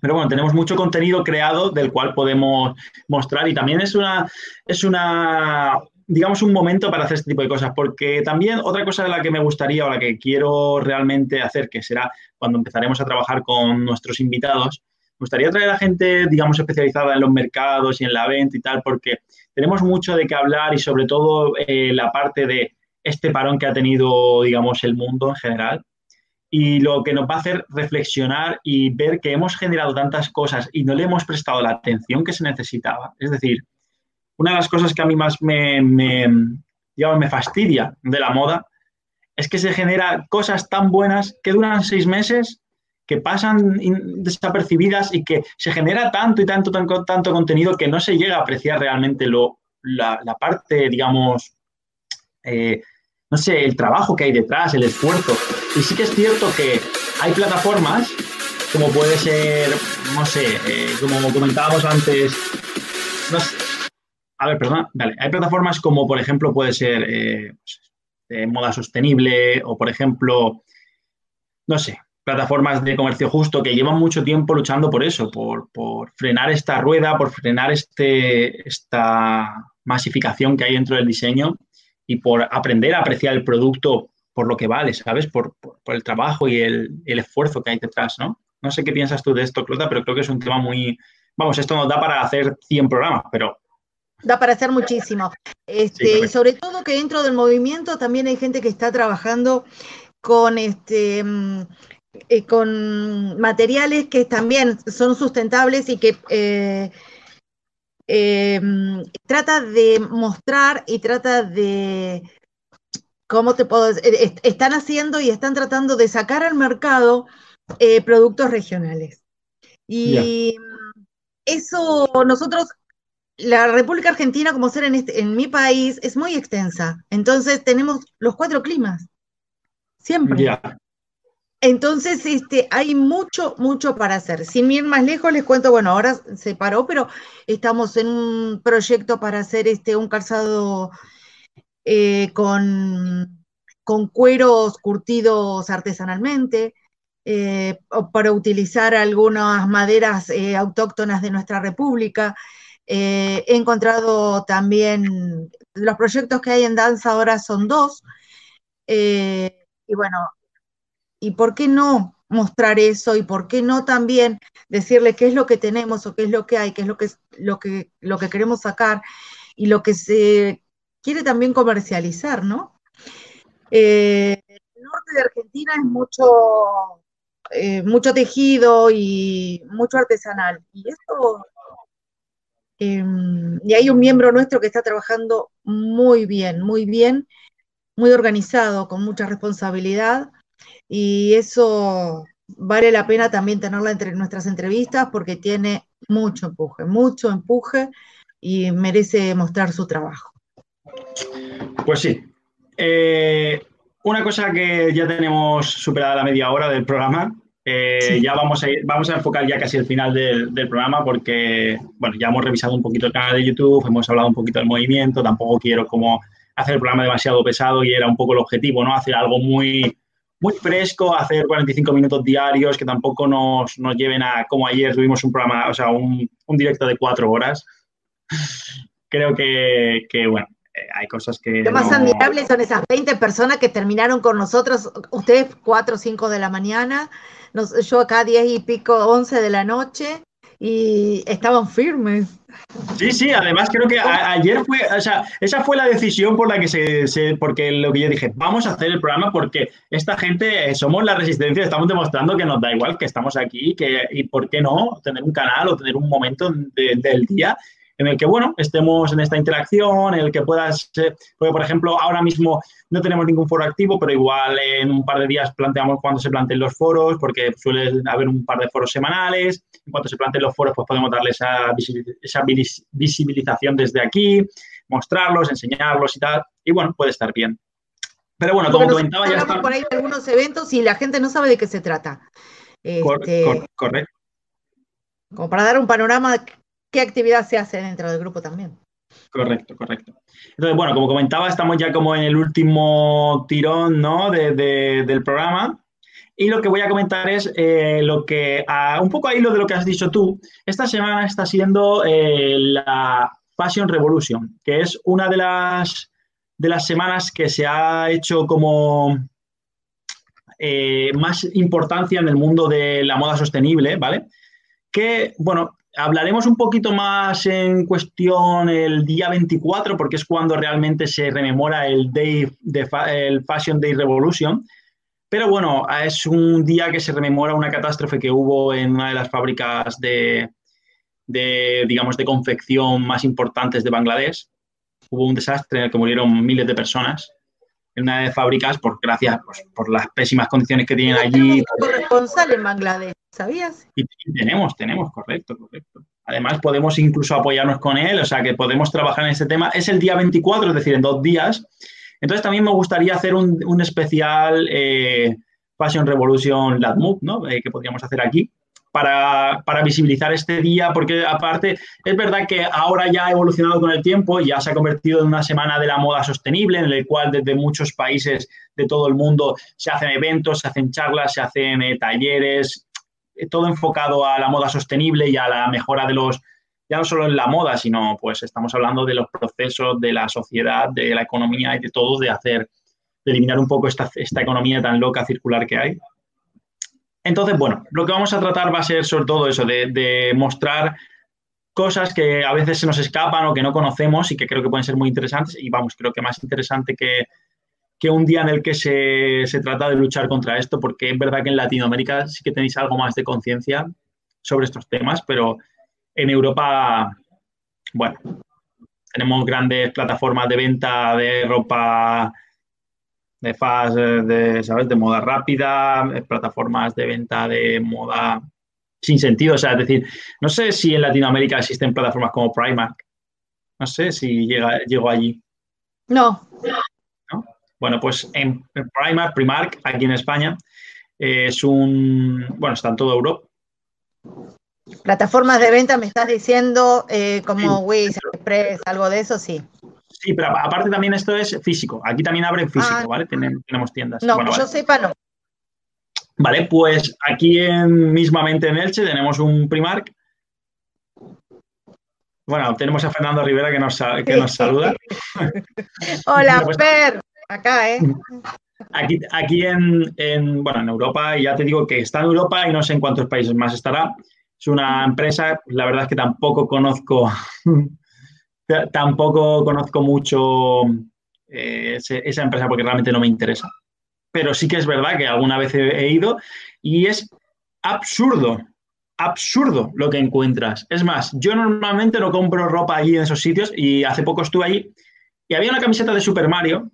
pero bueno, tenemos mucho contenido creado del cual podemos mostrar y también es una, es una digamos, un momento para hacer este tipo de cosas, porque también otra cosa de la que me gustaría o la que quiero realmente hacer, que será cuando empezaremos a trabajar con nuestros invitados, me gustaría traer a gente, digamos, especializada en los mercados y en la venta y tal, porque tenemos mucho de qué hablar y sobre todo eh, la parte de este parón que ha tenido, digamos, el mundo en general. Y lo que nos va a hacer reflexionar y ver que hemos generado tantas cosas y no le hemos prestado la atención que se necesitaba. Es decir, una de las cosas que a mí más me, me, me fastidia de la moda es que se genera cosas tan buenas que duran seis meses, que pasan desapercibidas y que se genera tanto y tanto, tanto, tanto contenido que no se llega a apreciar realmente lo, la, parte, digamos, eh, no sé, el trabajo que hay detrás, el esfuerzo. Y sí que es cierto que hay plataformas, como puede ser, no sé, eh, como comentábamos antes, no sé, a ver, perdón, vale. Hay plataformas como, por ejemplo, puede ser eh, de moda sostenible o, por ejemplo, no sé, plataformas de comercio justo que llevan mucho tiempo luchando por eso, por, frenar esta rueda, por frenar este, esta masificación que hay dentro del diseño y por aprender a apreciar el producto por lo que vale, ¿sabes? Por, el trabajo y el, el, esfuerzo que hay detrás, ¿no? No sé qué piensas tú de esto, Clota, pero creo que es un tema muy... Vamos, esto nos da para hacer 100 programas, pero Da para hacer muchísimo. Este, y sobre todo que dentro del movimiento también hay gente que está trabajando con este mm, eh, con materiales que también son sustentables y que eh, eh, trata de mostrar y trata de cómo te puedo decir? están haciendo y están tratando de sacar al mercado productos regionales. Y eso nosotros la República Argentina, como ser en, este, en mi país, es muy extensa. Entonces tenemos los cuatro climas. Siempre. Entonces, este, hay mucho, mucho para hacer. Sin ir más lejos, les cuento, bueno, ahora se paró, pero estamos en un proyecto para hacer este, un calzado eh, con, cueros curtidos artesanalmente, eh, para utilizar algunas maderas eh, autóctonas de nuestra república. He encontrado también, los proyectos que hay en danza ahora son dos, y bueno, ¿y por qué no mostrar eso y por qué no también decirle qué es lo que tenemos o qué es lo que hay, qué es lo que, lo que, lo que queremos sacar y lo que se quiere también comercializar, ¿no? Eh, el norte de Argentina es mucho, eh, mucho tejido y mucho artesanal. Y eso, em, y hay un miembro nuestro que está trabajando muy bien, muy bien, muy organizado, con mucha responsabilidad y eso vale la pena también tenerla entre nuestras entrevistas porque tiene mucho empuje, mucho empuje y merece mostrar su trabajo. Pues sí. Eh, una cosa que ya tenemos superada la media hora del programa, eh, ya vamos a, vamos a enfocar ya casi el final del, del, programa porque, bueno, ya hemos revisado un poquito el canal de YouTube, hemos hablado un poquito del movimiento, tampoco quiero como hacer el programa demasiado pesado y era un poco el objetivo, ¿no? Hacer algo muy, muy fresco, hacer 45 minutos diarios que tampoco nos, nos lleven a, como ayer tuvimos un programa, o sea, un, un directo de cuatro horas. Creo que, que bueno, eh, hay cosas que... Lo más no... admirable son esas 20 personas que terminaron con nosotros, ustedes 4 o 5 de la mañana, nos, yo acá 10 y pico, 11 de la noche, y estaban firmes. Sí, sí, además creo que a, ayer fue, o sea, esa fue la decisión por la que se, se, porque lo que yo dije, vamos a hacer el programa porque esta gente, eh, somos la resistencia, estamos demostrando que nos da igual que estamos aquí, que, y por qué no tener un canal o tener un momento de, del día en el que, bueno, estemos en esta interacción, en el que puedas, porque por ejemplo, ahora mismo no tenemos ningún foro activo, pero igual en un par de días planteamos cuando se planteen los foros, porque suele haber un par de foros semanales. En cuanto se planteen los foros, pues podemos darle esa, esa visibilización desde aquí, mostrarlos, enseñarlos y tal. Y bueno, puede estar bien. Pero bueno, como bueno, comentaba, ya están... por ahí algunos eventos y la gente no sabe de qué se trata. Este, cor correcto. Como para dar un panorama qué actividad se hace dentro del grupo también. Correcto, correcto. Entonces, bueno, como comentaba, estamos ya como en el último tirón ¿no? de, de, del programa. Y lo que voy a comentar es eh, lo que, uh, un poco ahí lo de lo que has dicho tú. Esta semana está siendo eh, la Fashion Revolution, que es una de las, de las semanas que se ha hecho como eh, más importancia en el mundo de la moda sostenible, ¿vale? Que, bueno, hablaremos un poquito más en cuestión el día 24, porque es cuando realmente se rememora el, day de el Fashion Day Revolution. Pero bueno, es un día que se rememora una catástrofe que hubo en una de las fábricas de, digamos, de confección más importantes de Bangladesh. Hubo un desastre en el que murieron miles de personas en una de fábricas por gracias pues, por las pésimas condiciones que tienen allí. corresponsal en Bangladesh, ¿sabías? Y, y, tenemos, tenemos, correcto, correcto. Además, podemos incluso apoyarnos con él, o sea, que podemos trabajar en ese tema. Es el día 24, es decir, en dos días. Entonces, también me gustaría hacer un, un especial eh, Fashion Revolution Lab Move, ¿no? Eh, que podríamos hacer aquí. Para, para, visibilizar este día, porque aparte es verdad que ahora ya ha evolucionado con el tiempo, ya se ha convertido en una semana de la moda sostenible, en el cual desde muchos países de todo el mundo se hacen eventos, se hacen charlas, se hacen eh, talleres, todo enfocado a la moda sostenible y a la mejora de los, ya no solo en la moda, sino pues estamos hablando de los procesos de la sociedad, de la economía y de todo, de hacer, de eliminar un poco esta, esta economía tan loca circular que hay. Entonces, bueno, lo que vamos a tratar va a ser sobre todo eso, de, mostrar cosas que a veces se nos escapan o que no conocemos y que creo que pueden ser muy interesantes. Y vamos, creo que más interesante que, que un día en el que se, se, trata de luchar contra esto, porque es verdad que en Latinoamérica sí que tenéis algo más de conciencia sobre estos temas, pero en Europa, bueno, tenemos grandes plataformas de venta de ropa de fast, de, ¿sabes? de moda rápida, plataformas de venta de moda sin sentido. O sea, es decir, no sé si en Latinoamérica existen plataformas como Primark. No sé si llega, llegó allí. No. ¿No? Bueno, pues en Primark, Primark, aquí en España, eh, es un. Bueno, está en toda Europa. Plataformas de venta, me estás diciendo, eh, como sí. Wix, Express, algo de eso, sí. Sí, pero aparte también esto es físico. Aquí también abre físico, ah, ¿vale? Tenemos, tenemos, tiendas. No, bueno, que vale. yo sepa, no. Vale, pues aquí en, mismamente en Elche tenemos un Primark. Bueno, tenemos a Fernando Rivera que nos, que nos saluda. Hola, Per. Acá, ¿eh? Aquí, aquí en, bueno, en Europa, ya te digo que está en Europa y no sé en cuántos países más estará. Es una empresa, la verdad es que tampoco conozco, tampoco conozco mucho eh, esa empresa porque realmente no me interesa. Pero sí que es verdad que alguna vez he ido y es absurdo absurdo lo que encuentras. Es más, yo normalmente no compro ropa allí en esos sitios y hace poco estuve allí y había una camiseta de Super Mario,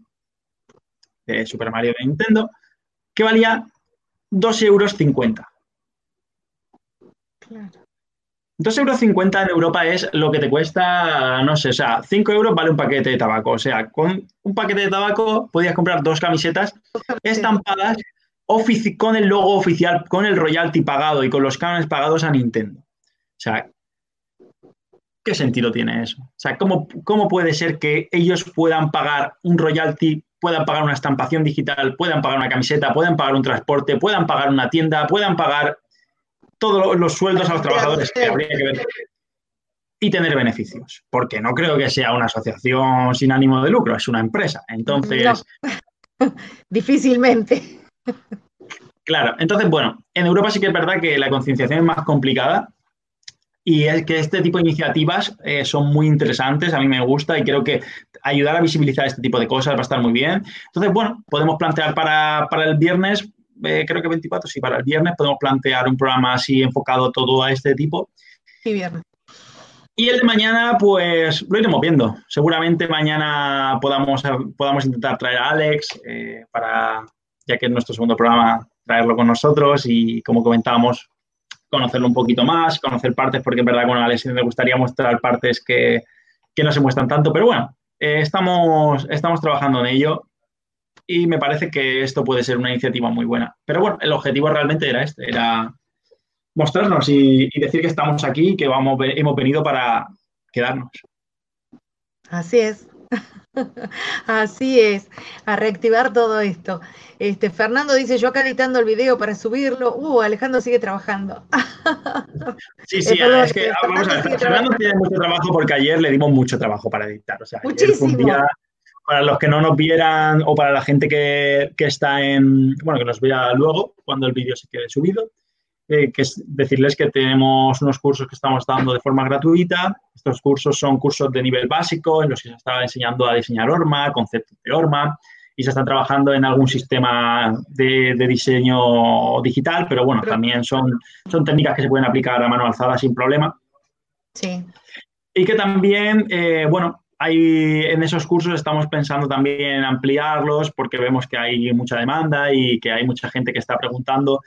de Super Mario de Nintendo, que valía 2,50 euros. Claro. 2,50 euros en Europa es lo que te cuesta, no sé, o sea, 5 euros vale un paquete de tabaco. O sea, con un paquete de tabaco podías comprar dos camisetas estampadas con el logo oficial, con el royalty pagado y con los cánones pagados a Nintendo. O sea, ¿qué sentido tiene eso? O sea, ¿cómo, ¿cómo puede ser que ellos puedan pagar un royalty, puedan pagar una estampación digital, puedan pagar una camiseta, puedan pagar un transporte, puedan pagar una tienda, puedan pagar todos los sueldos a los trabajadores que habría que ver y tener beneficios? Porque no creo que sea una asociación sin ánimo de lucro, es una empresa. Entonces... Difícilmente. Claro, entonces, bueno, en Europa sí que es verdad que la concienciación es más complicada y es que este tipo de iniciativas eh, son muy interesantes, a mí me gusta y creo que ayudar a visibilizar este tipo de cosas va a estar muy bien. Entonces, bueno, podemos plantear para, el viernes, eh, creo que 24, sí, para el viernes podemos plantear un programa así enfocado todo a este tipo. Sí, viernes. Y el de mañana, pues lo iremos viendo. Seguramente mañana podamos, podamos intentar traer a Alex eh, para, ya que es nuestro segundo programa, traerlo con nosotros y, como comentábamos, conocerlo un poquito más, conocer partes, porque es verdad que con Alex me gustaría mostrar partes que, no se muestran tanto, pero bueno, eh, estamos, estamos trabajando en ello y me parece que esto puede ser una iniciativa muy buena. Pero bueno, el objetivo realmente era este, era mostrarnos y, y decir que estamos aquí y que vamos, hemos venido para quedarnos. Así es. Así es, a reactivar todo esto. Este, Fernando dice, yo acá editando el video para subirlo. Uh, Alejandro sigue trabajando. Sí, sí, eh, es que, vamos a ver, Fernando tiene mucho trabajo porque ayer le dimos mucho trabajo para editar. O sea, Muchísimo. Para los que no nos vieran o para la gente que, que está en, bueno, que nos vea luego cuando el vídeo se quede subido, eh, que es decirles que tenemos unos cursos que estamos dando de forma gratuita. Estos cursos son cursos de nivel básico en los que se está enseñando a diseñar ORMA, conceptos de ORMA, y se están trabajando en algún sistema de, diseño digital, pero bueno, también son, son técnicas que se pueden aplicar a mano alzada sin problema. Sí. Y que también, eh, bueno, hay, en esos cursos estamos pensando también en ampliarlos porque vemos que hay mucha demanda y que hay mucha gente que está preguntando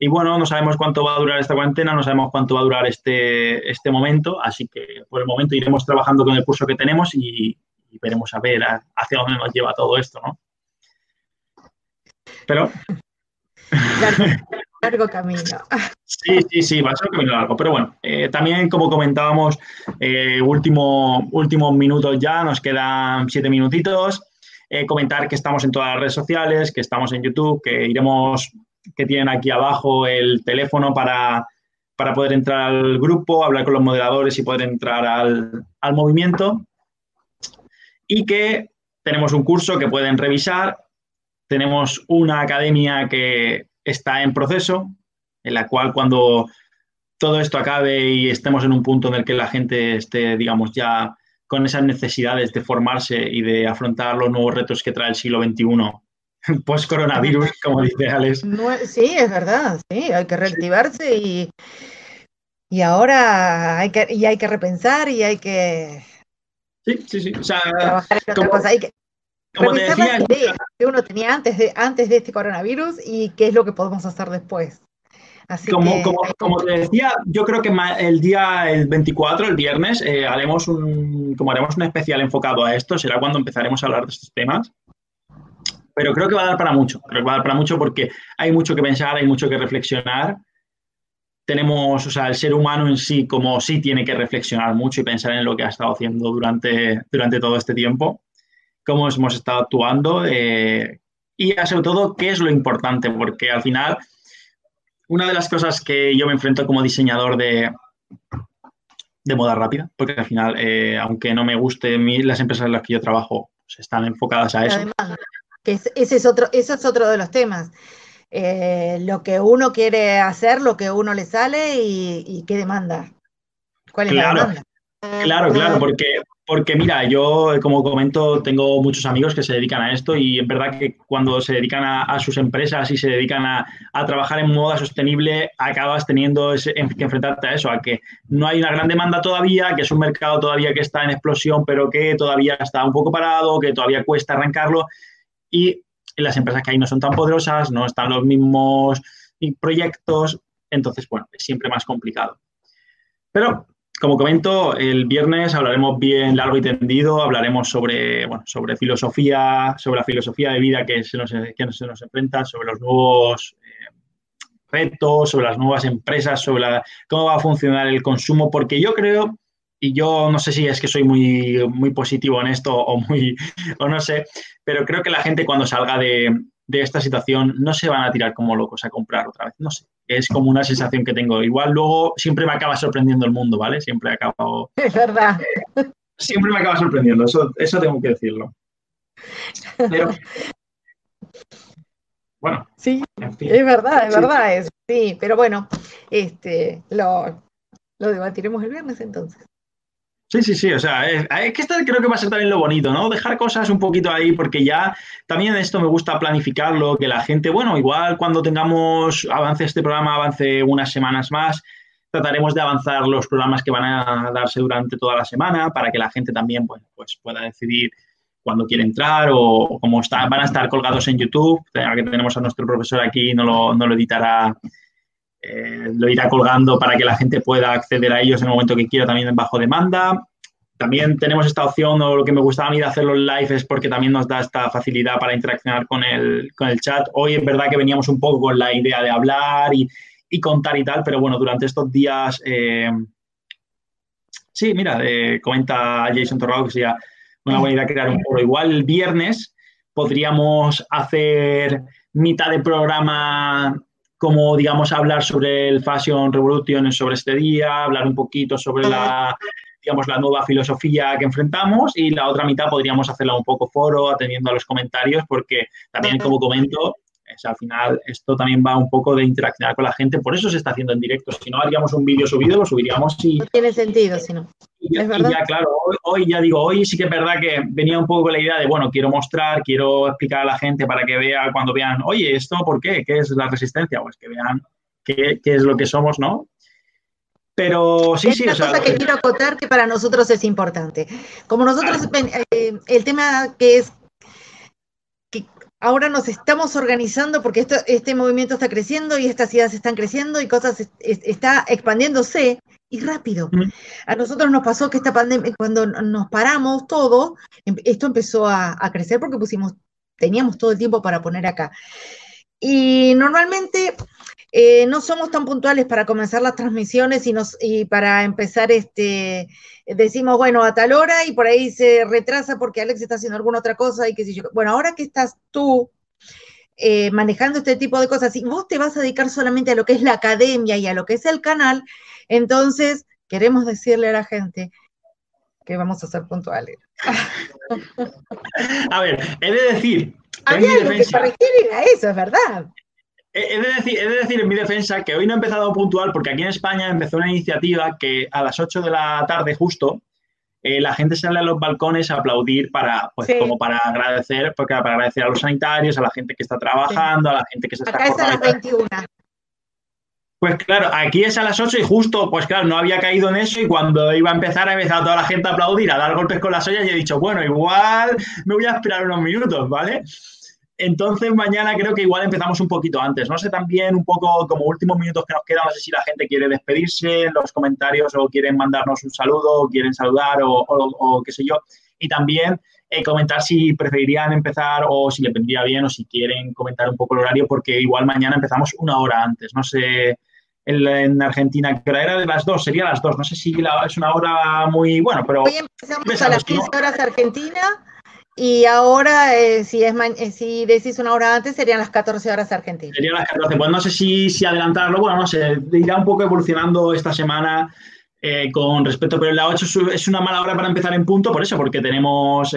y bueno, no sabemos cuánto va a durar esta cuarentena, no sabemos cuánto va a durar este, este momento, así que por el momento iremos trabajando con el curso que tenemos y, veremos a ver hacia dónde nos lleva todo esto, ¿no? Pero... Largo, camino. Sí, sí, sí, va a ser un camino largo. Pero bueno, eh, también como comentábamos, eh, último, últimos minutos ya, nos quedan siete minutitos. Eh, comentar que estamos en todas las redes sociales, que estamos en YouTube, que iremos que tienen aquí abajo el teléfono para, poder entrar al grupo, hablar con los moderadores y poder entrar al, al movimiento. Y que tenemos un curso que pueden revisar, tenemos una academia que está en proceso, en la cual cuando todo esto acabe y estemos en un punto en el que la gente esté, digamos, ya con esas necesidades de formarse y de afrontar los nuevos retos que trae el siglo XXI post-coronavirus, como dice Alex. sí, es verdad, sí, hay que reactivarse y, y ahora hay que, y hay que repensar y hay que... Sí, sí, sí. trabajar en otra cosa. Hay que revisar las ideas que uno tenía antes de, antes de este coronavirus y qué es lo que podemos hacer después. Así como, como, como, te decía, yo creo que el día el 24, el viernes, eh, haremos un, como haremos un especial enfocado a esto, será cuando empezaremos a hablar de estos temas pero creo que va a dar para mucho, creo que va a dar para mucho porque hay mucho que pensar, hay mucho que reflexionar. Tenemos, o sea, el ser humano en sí como sí tiene que reflexionar mucho y pensar en lo que ha estado haciendo durante, durante todo este tiempo, cómo hemos estado actuando eh, y sobre todo qué es lo importante, porque al final una de las cosas que yo me enfrento como diseñador de, de moda rápida, porque al final, eh, aunque no me gusten las empresas en las que yo trabajo, pues están enfocadas a eso que ese, es otro, ese es otro de los temas. Eh, lo que uno quiere hacer, lo que uno le sale y, qué demanda. ¿Cuál es la demanda? Claro, claro, porque, porque mira, yo como comento, tengo muchos amigos que se dedican a esto y es verdad que cuando se dedican a, sus empresas y se dedican a, trabajar en moda sostenible, acabas teniendo que enfrentarte a eso, a que no hay una gran demanda todavía, que es un mercado todavía que está en explosión, pero que todavía está un poco parado, que todavía cuesta arrancarlo y las empresas que hay no son tan poderosas, no están los mismos proyectos, entonces, bueno, es siempre más complicado. Pero como comento, el viernes hablaremos bien largo y tendido, hablaremos sobre, bueno, sobre filosofía, sobre la filosofía de vida que se nos, que se nos enfrenta, sobre los nuevos eh, retos, sobre las nuevas empresas, sobre cómo va a funcionar el consumo, porque yo creo, y yo no sé si es que soy muy, muy positivo en esto o muy, o no sé, pero creo que la gente cuando salga de, de esta situación no se van a tirar como locos a comprar otra vez, no sé es como una sensación que tengo. Igual luego siempre me acaba sorprendiendo el mundo, ¿vale? Siempre acabo... Es verdad. siempre me acaba sorprendiendo, eso, eso tengo que decirlo. Pero... Bueno. Sí, es verdad, es verdad, es, sí, pero bueno, este, lo, lo debatiremos el viernes entonces. Sí, sí, sí, o sea, es, que creo que va a ser también lo bonito, ¿no? Dejar cosas un poquito ahí, porque ya también esto me gusta planificarlo, que la gente, bueno, igual cuando tengamos, avance este programa, avance unas semanas más, trataremos de avanzar los programas que van a darse durante toda la semana para que la gente también pues, pueda decidir cuándo quiere entrar o, como está, van a estar colgados en YouTube, que tenemos a nuestro profesor aquí, no lo, no lo editará eh, lo irá colgando para que la gente pueda acceder a ellos en el momento que quiera, también bajo demanda. También tenemos esta opción, o lo que me gustaba a mí de hacerlo en live es porque también nos da esta facilidad para interaccionar con el, con el chat. Hoy es verdad que veníamos un poco con la idea de hablar y, y contar y tal, pero bueno, durante estos días... Eh, sí, mira, eh, comenta Jason Torrado que sería una buena idea crear un foro. Igual el viernes podríamos hacer mitad de programa como, digamos, hablar sobre el Fashion Revolution sobre este día, hablar un poquito sobre la, digamos, la nueva filosofía que enfrentamos y la otra mitad podríamos hacerla un poco foro, atendiendo a los comentarios, porque también, como comento, al final esto también va un poco de interaccionar con la gente, por eso se está haciendo en directo. Si no haríamos un vídeo subido, lo subiríamos y... No tiene sentido, si no. Y ya, claro, hoy, ya digo, hoy sí que es verdad que venía un poco con la idea de, bueno, quiero mostrar, quiero explicar a la gente para que vea, cuando vean, oye, ¿esto por qué? ¿Qué es la resistencia? Pues que vean qué, qué es lo que somos, ¿no? Pero sí, sí. Una cosa que quiero acotar que para nosotros es importante. Como nosotros, eh, el tema que es ahora nos estamos organizando porque esto, este movimiento está creciendo y estas ideas están creciendo y cosas está expandiéndose y rápido. A nosotros nos pasó que esta pandemia, cuando nos paramos todo, em, esto empezó a, crecer porque pusimos, teníamos todo el tiempo para poner acá. Y normalmente eh, no somos tan puntuales para comenzar las transmisiones y, nos, y para empezar, este, decimos, bueno, a tal hora y por ahí se retrasa porque Alex está haciendo alguna otra cosa y qué sé yo. Bueno, ahora que estás tú eh, manejando este tipo de cosas y vos te vas a dedicar solamente a lo que es la academia y a lo que es el canal, entonces, queremos decirle a la gente que vamos a ser puntuales. a ver, he de decir. Había algo que se refiere a eso, es verdad. He de, decir, he de decir en mi defensa que hoy no he empezado puntual porque aquí en España empezó una iniciativa que a las 8 de la tarde justo eh, la gente sale a los balcones a aplaudir para, pues, como para agradecer, porque para agradecer a los sanitarios, a la gente que está trabajando, a la gente que se está Acá es a las 21. Pues claro, aquí es a las 8 y justo, pues claro, no había caído en eso y cuando iba a empezar ha empezado toda la gente a aplaudir, a dar golpes con las ollas y he dicho, bueno, igual me voy a esperar unos minutos, ¿vale? Entonces mañana creo que igual empezamos un poquito antes. No sé también un poco como últimos minutos que nos quedan, no sé si la gente quiere despedirse en los comentarios o quieren mandarnos un saludo o quieren saludar o, qué sé yo. Y también eh, comentar si preferirían empezar o si les vendría bien o si quieren comentar un poco el horario porque igual mañana empezamos una hora antes. No sé en, Argentina, que era de las dos, sería las dos. No sé si es una hora muy bueno, pero. Hoy empezamos a las 15 horas Argentina y ahora, eh, si, es eh, si decís una hora antes, serían las 14 horas Argentina. Serían las 14. Pues no sé si, si adelantarlo, bueno, no sé, irá un poco evolucionando esta semana. Eh, con respecto, pero la 8 es una mala hora para empezar en punto, por eso, porque tenemos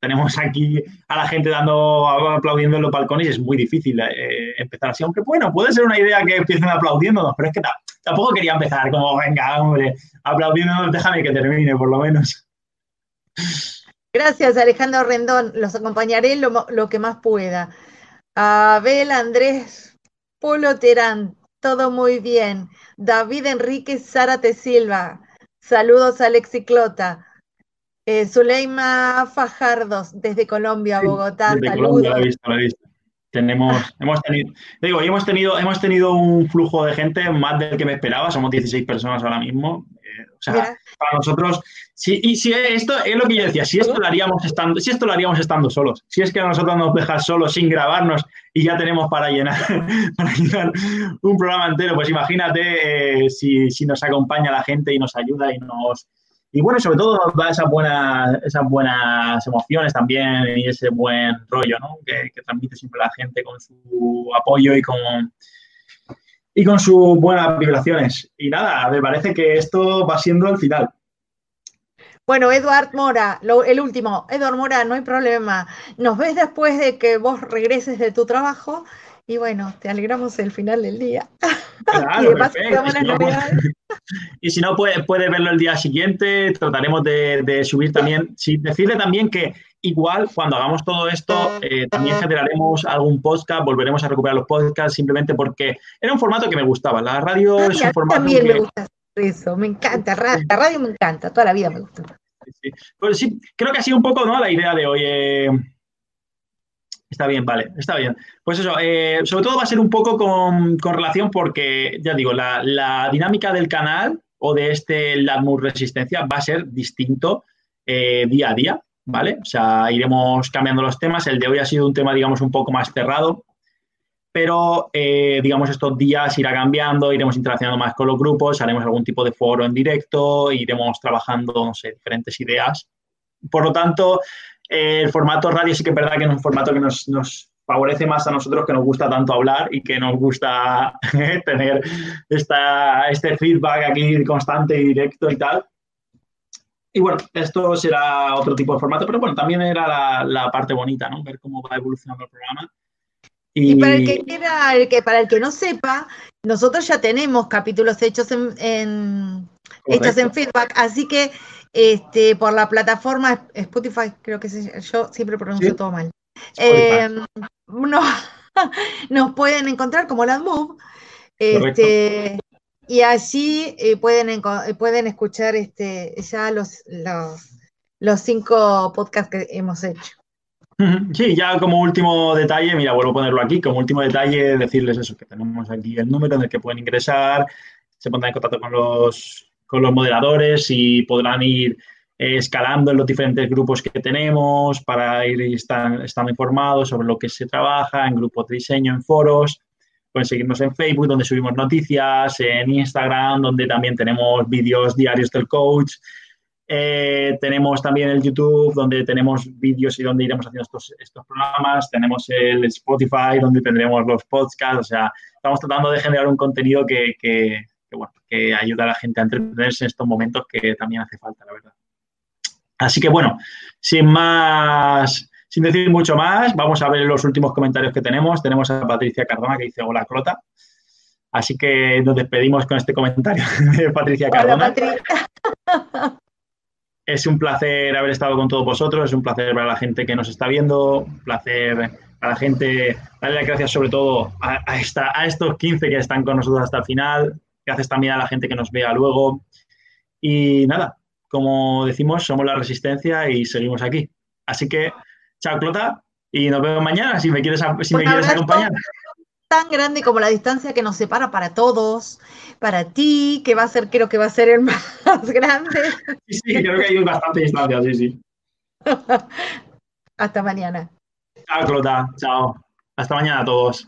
tenemos aquí a la gente dando, aplaudiendo en los balcones es muy difícil empezar así. Aunque bueno, puede ser una idea que empiecen aplaudiéndonos, pero es que tampoco quería empezar como, venga, hombre, aplaudiéndonos, déjame que termine por lo menos. Gracias, Alejandro Rendón. Los acompañaré lo, lo que más pueda. Abel Andrés Polo Terán, todo muy bien. David Enrique Zárate Silva, saludos a Alexi Clota. Eh, Zuleima Fajardos, desde Colombia, Bogotá, desde Colombia, la he visto, la he visto. Tenemos, hemos tenido, digo, hemos tenido, hemos tenido un flujo de gente más del que me esperaba, somos 16 personas ahora mismo. Eh, o sea, para nosotros, sí, y si esto es lo que yo decía, si esto lo haríamos estando, si esto lo haríamos estando solos, si es que a nosotros nos dejas solos sin grabarnos y ya tenemos para llenar, para llenar un programa entero, pues imagínate eh, si, si nos acompaña la gente y nos ayuda y nos y bueno, sobre todo nos da esas buenas, esas buenas emociones también y ese buen rollo, ¿no? Que, transmite siempre la gente con su apoyo y con, y con sus buenas vibraciones. Y nada, me parece que esto va siendo el final. Bueno, Eduard Mora, el último. Eduard Mora, no hay problema. Nos ves después de que vos regreses de tu trabajo y bueno, te alegramos el final del día. Claro, y, si no, puede, puede, verlo el día siguiente. Trataremos de, subir también. Sí, decirle también que igual cuando hagamos todo esto, eh, también generaremos algún podcast, volveremos a recuperar los podcasts simplemente porque era un formato que me gustaba. La radio es un formato. También me gusta eso, me encanta. La radio me encanta, toda la vida me gusta. Sí, Pues sí, creo que ha sido un poco ¿no? la idea de hoy. Eh, Está bien, vale, está bien. Pues eso, eh, sobre todo va a ser un poco con, relación porque, ya digo, la, dinámica del canal o de este Latmus Resistencia va a ser distinto eh, día a día, ¿vale? O sea, iremos cambiando los temas. El de hoy ha sido un tema, digamos, un poco más cerrado, pero, eh, digamos, estos días irá cambiando, iremos interaccionando más con los grupos, haremos algún tipo de foro en directo, iremos trabajando, no sé, diferentes ideas. Por lo tanto, el formato radio sí que es verdad que es un formato que nos, favorece más a nosotros que nos gusta tanto hablar y que nos gusta tener esta, este feedback aquí constante y directo y tal. Y bueno, esto será otro tipo de formato, pero bueno, también era la, parte bonita, ¿no? Ver cómo va evolucionando el programa. Y, para el que quiera, el que, para el que no sepa, nosotros ya tenemos capítulos hechos en, hechos en feedback, así que este, por la plataforma Spotify, creo que yo siempre pronuncio todo mal. Em, no, nos pueden encontrar como la este, y allí eh, pueden, pueden escuchar este, ya los, los, cinco podcasts que hemos hecho. Sí, ya como último detalle, mira, vuelvo a ponerlo aquí, como último detalle, decirles eso, que tenemos aquí el número en el que pueden ingresar, se pondrán en contacto con los con los moderadores y podrán ir eh, escalando en los diferentes grupos que tenemos para ir estando informados sobre lo que se trabaja en grupos de diseño, en foros. Pueden seguirnos en Facebook, donde subimos noticias, en Instagram, donde también tenemos vídeos diarios del coach. Eh, tenemos también el YouTube, donde tenemos vídeos y donde iremos haciendo estos, estos programas. Tenemos el Spotify, donde tendremos los podcasts. O sea, estamos tratando de generar un contenido que, que que, bueno, que ayuda a la gente a entretenerse en estos momentos que también hace falta, la verdad. Así que bueno, sin más, sin decir mucho más, vamos a ver los últimos comentarios que tenemos. Tenemos a Patricia Cardona que dice hola Crota. Así que nos despedimos con este comentario de Patricia Cardona. Es un placer haber estado con todos vosotros, es un placer ver a la gente que nos está viendo, un placer a la gente, darle las gracias sobre todo a, a estos 15 que están con nosotros hasta el final, Gracias también a la gente que nos vea luego. Y nada, como decimos, somos la resistencia y seguimos aquí. Así que, chao, Clota, y nos vemos mañana si me quieres, si me quieres acompañar. Tan grande como la distancia que nos separa para todos, para ti, que va a ser, creo que va a ser el más grande. Sí, sí, creo que hay bastante distancia, sí, sí. Hasta mañana. Chao, Clota, chao. Hasta mañana a todos.